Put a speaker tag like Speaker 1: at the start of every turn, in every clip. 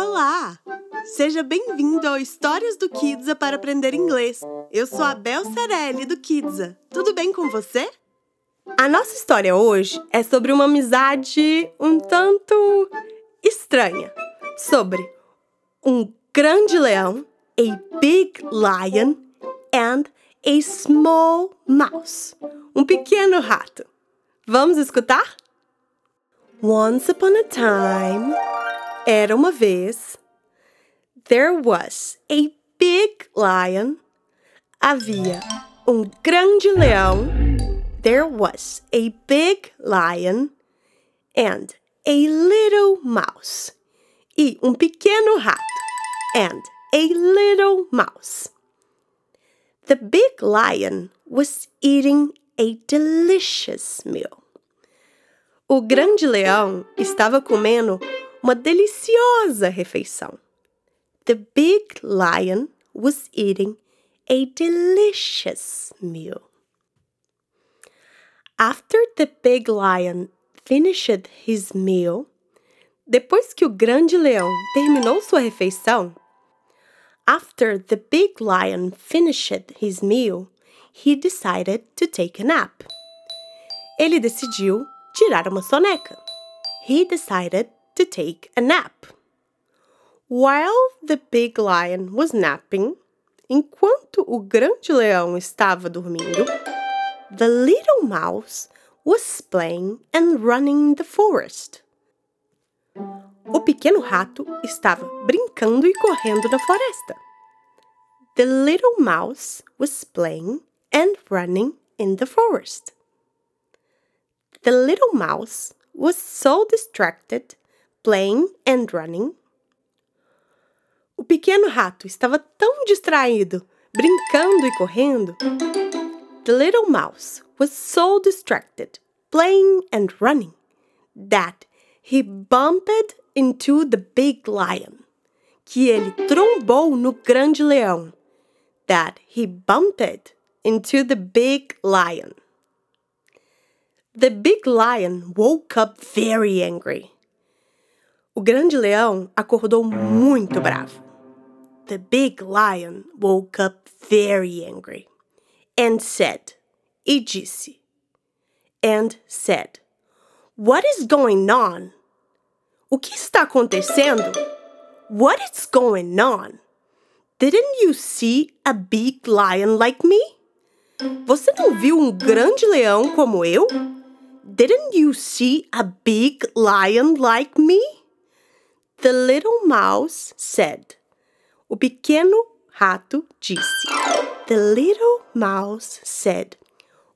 Speaker 1: Olá! Seja bem-vindo ao Histórias do Kidsa para aprender inglês. Eu sou a Bel Cerelli do Kidsa. Tudo bem com você? A nossa história hoje é sobre uma amizade um tanto estranha. Sobre um grande leão, a big lion, and a small mouse, um pequeno rato. Vamos escutar? Once upon a time, era uma vez, there was a big lion, havia um grande leão, there was a big lion and a little mouse, e um pequeno rato, and a little mouse. The big lion was eating a delicious meal. O grande leão estava comendo uma deliciosa refeição. The big lion was eating a delicious meal. After the big lion finished his meal, depois que o grande leão terminou sua refeição, after the big lion finished his meal, he decided to take a nap. Ele decidiu tirar uma soneca. He decided to take a nap. While the big lion was napping, enquanto o grande leão estava dormindo, the little mouse was playing and running in the forest. O pequeno rato estava brincando e correndo na floresta. The little mouse was playing and running in the forest. The little mouse was so distracted playing and running. O pequeno rato estava tão distraído, brincando e correndo. The little mouse was so distracted, playing and running, that he bumped into the big lion. Que ele trombou no grande leão. That he bumped into the big lion. The big lion woke up very angry. O grande leão acordou muito bravo. The big lion woke up very angry and said, e disse, and said, What is going on? O que está acontecendo? What is going on? Didn't you see a big lion like me? Você não viu um grande leão como eu? Didn't you see a big lion like me? The little mouse said. O pequeno rato disse. The little mouse said.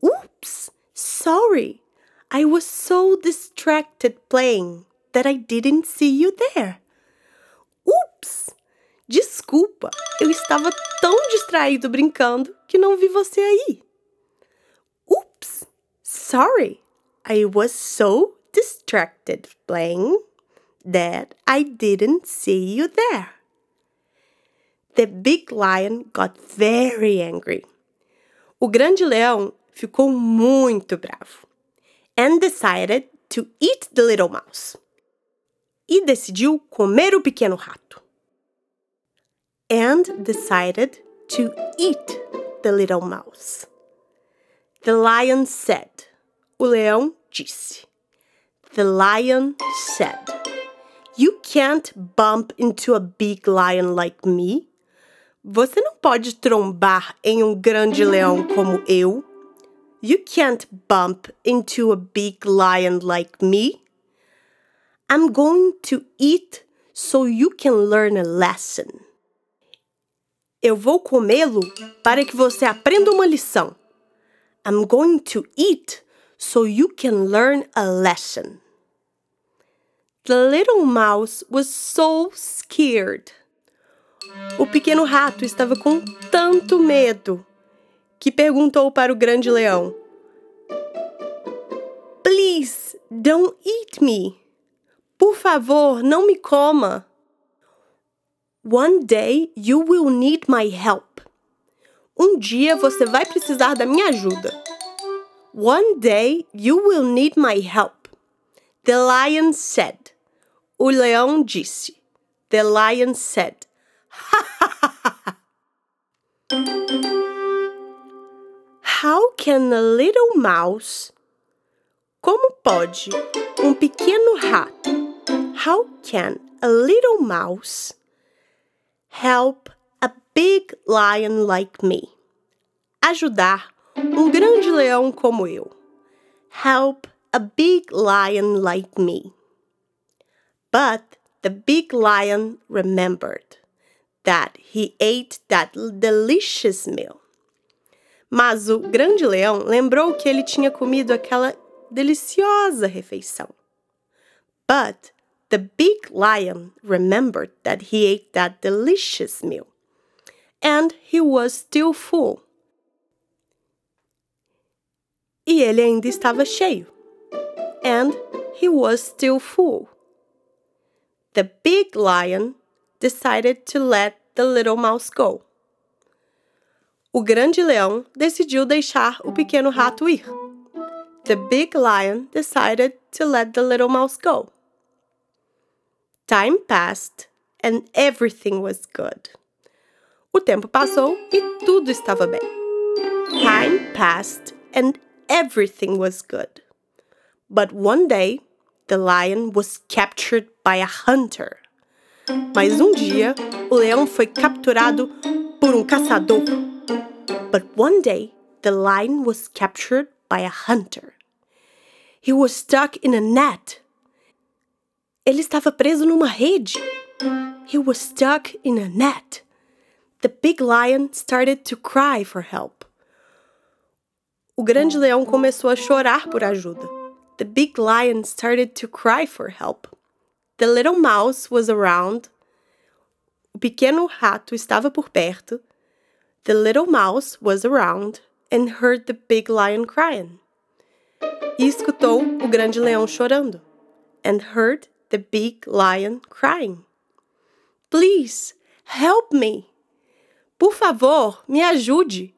Speaker 1: Oops, sorry. I was so distracted playing that I didn't see you there. Oops, desculpa. Eu estava tão distraído brincando que não vi você aí. Oops, sorry. I was so distracted playing that I didn't see you there. The big lion got very angry. O grande leão ficou muito bravo and decided to eat the little mouse. E decidiu comer o pequeno rato. And decided to eat the little mouse. The lion said, o leão disse. The lion said, You can't bump into a big lion like me. Você não pode trombar em um grande leão como eu. You can't bump into a big lion like me. I'm going to eat so you can learn a lesson. Eu vou comê-lo para que você aprenda uma lição. I'm going to eat so you can learn a lesson. The little mouse was so scared. O pequeno rato estava com tanto medo que perguntou para o grande leão: Please, don't eat me. Por favor, não me coma. One day you will need my help. Um dia você vai precisar da minha ajuda. One day you will need my help. The lion said. O leão disse. the lion said! How can a little mouse? Como pode um pequeno rato? How can a little mouse help a big lion like me? Ajudar um grande leão como eu. Help a big lion like me. But the big lion remembered that he ate that delicious meal. Mas o grande leão lembrou que ele tinha comido aquela deliciosa refeição. But the big lion remembered that he ate that delicious meal. And he was still full. E ele ainda estava cheio. And he was still full. The big lion decided to let the little mouse go. O grande leão decidiu deixar o pequeno rato ir. The big lion decided to let the little mouse go. Time passed and everything was good. O tempo passou e tudo estava bem. Time passed and everything was good. But one day, the lion was captured by a hunter. Mas um dia, o leão foi capturado por um caçador. But one day, the lion was captured by a hunter. He was stuck in a net. Ele estava preso numa rede. He was stuck in a net. The big lion started to cry for help. O grande leão começou a chorar por ajuda. The big lion started to cry for help. The little mouse was around. O pequeno rato estava por perto. The little mouse was around and heard the big lion crying. E escutou o grande leão chorando. And heard the big lion crying. Please, help me. Por favor, me ajude.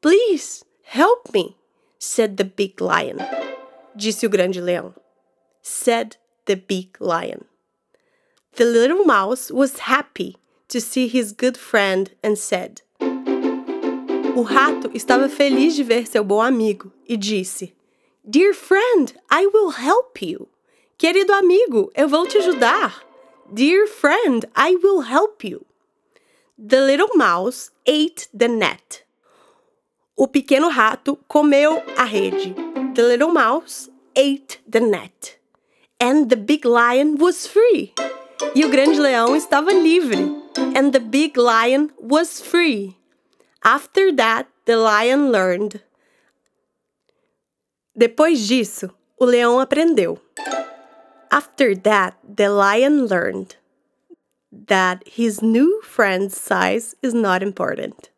Speaker 1: Please, help me, said the big lion. Disse o grande leão. Said the big lion. The little mouse was happy to see his good friend and said. O rato estava feliz de ver seu bom amigo e disse: Dear friend, I will help you. Querido amigo, eu vou te ajudar. Dear friend, I will help you. The little mouse ate the net. O pequeno rato comeu a rede. The little mouse ate the net. And the big lion was free. E o grande leão estava livre. And the big lion was free. After that, the lion learned. Depois disso, o leão aprendeu. After that, the lion learned that his new friend's size is not important.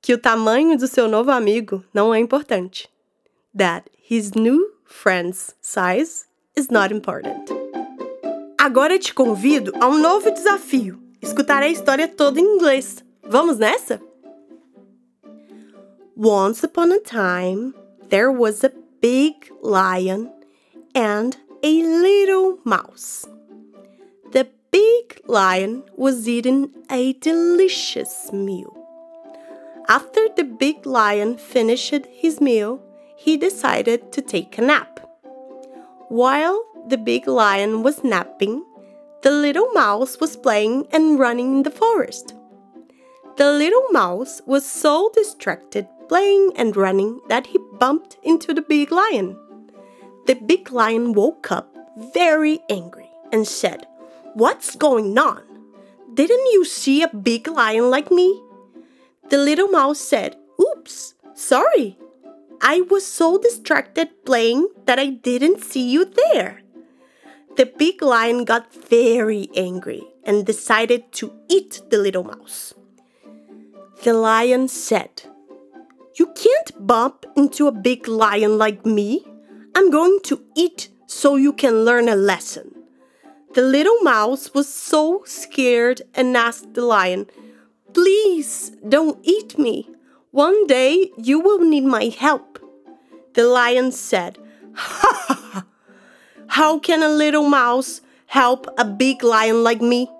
Speaker 1: Que o tamanho do seu novo amigo não é importante. That his new friend's size is not important. Agora te convido a um novo desafio. Escutar a história toda em inglês. Vamos nessa? Once upon a time, there was a big lion and a little mouse. The big lion was eating a delicious meal. After the big lion finished his meal, he decided to take a nap. While the big lion was napping, the little mouse was playing and running in the forest. The little mouse was so distracted playing and running that he bumped into the big lion. The big lion woke up very angry and said, What's going on? Didn't you see a big lion like me? The little mouse said, Oops, sorry. I was so distracted playing that I didn't see you there. The big lion got very angry and decided to eat the little mouse. The lion said, You can't bump into a big lion like me. I'm going to eat so you can learn a lesson. The little mouse was so scared and asked the lion, Please don't eat me. One day you will need my help. The lion said, Ha! How can a little mouse help a big lion like me?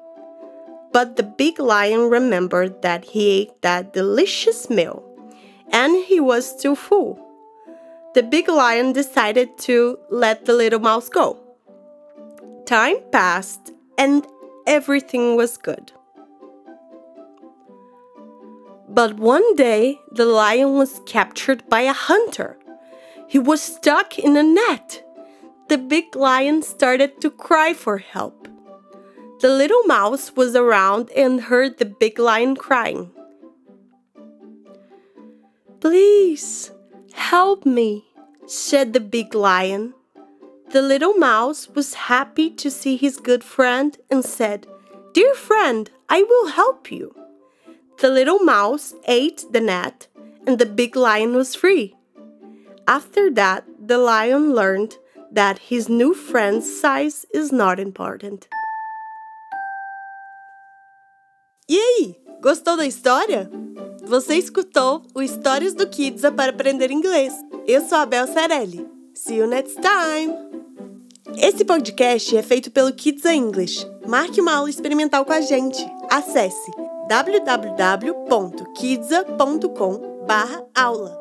Speaker 1: But the big lion remembered that he ate that delicious meal, and he was still full. The big lion decided to let the little mouse go. Time passed, and everything was good. But one day, the lion was captured by a hunter. He was stuck in a net. The big lion started to cry for help. The little mouse was around and heard the big lion crying. Please, help me, said the big lion. The little mouse was happy to see his good friend and said, Dear friend, I will help you. The little mouse ate the net and the big lion was free. After that, the lion learned that his new friend's size is not important.
Speaker 2: E aí, gostou da história? Você escutou o Histórias do Kidsa para aprender inglês. Eu sou a Bel Cerelli. See you next time! Esse podcast é feito pelo Kidsa English. Marque uma aula experimental com a gente. Acesse www.kidsa.com/aula.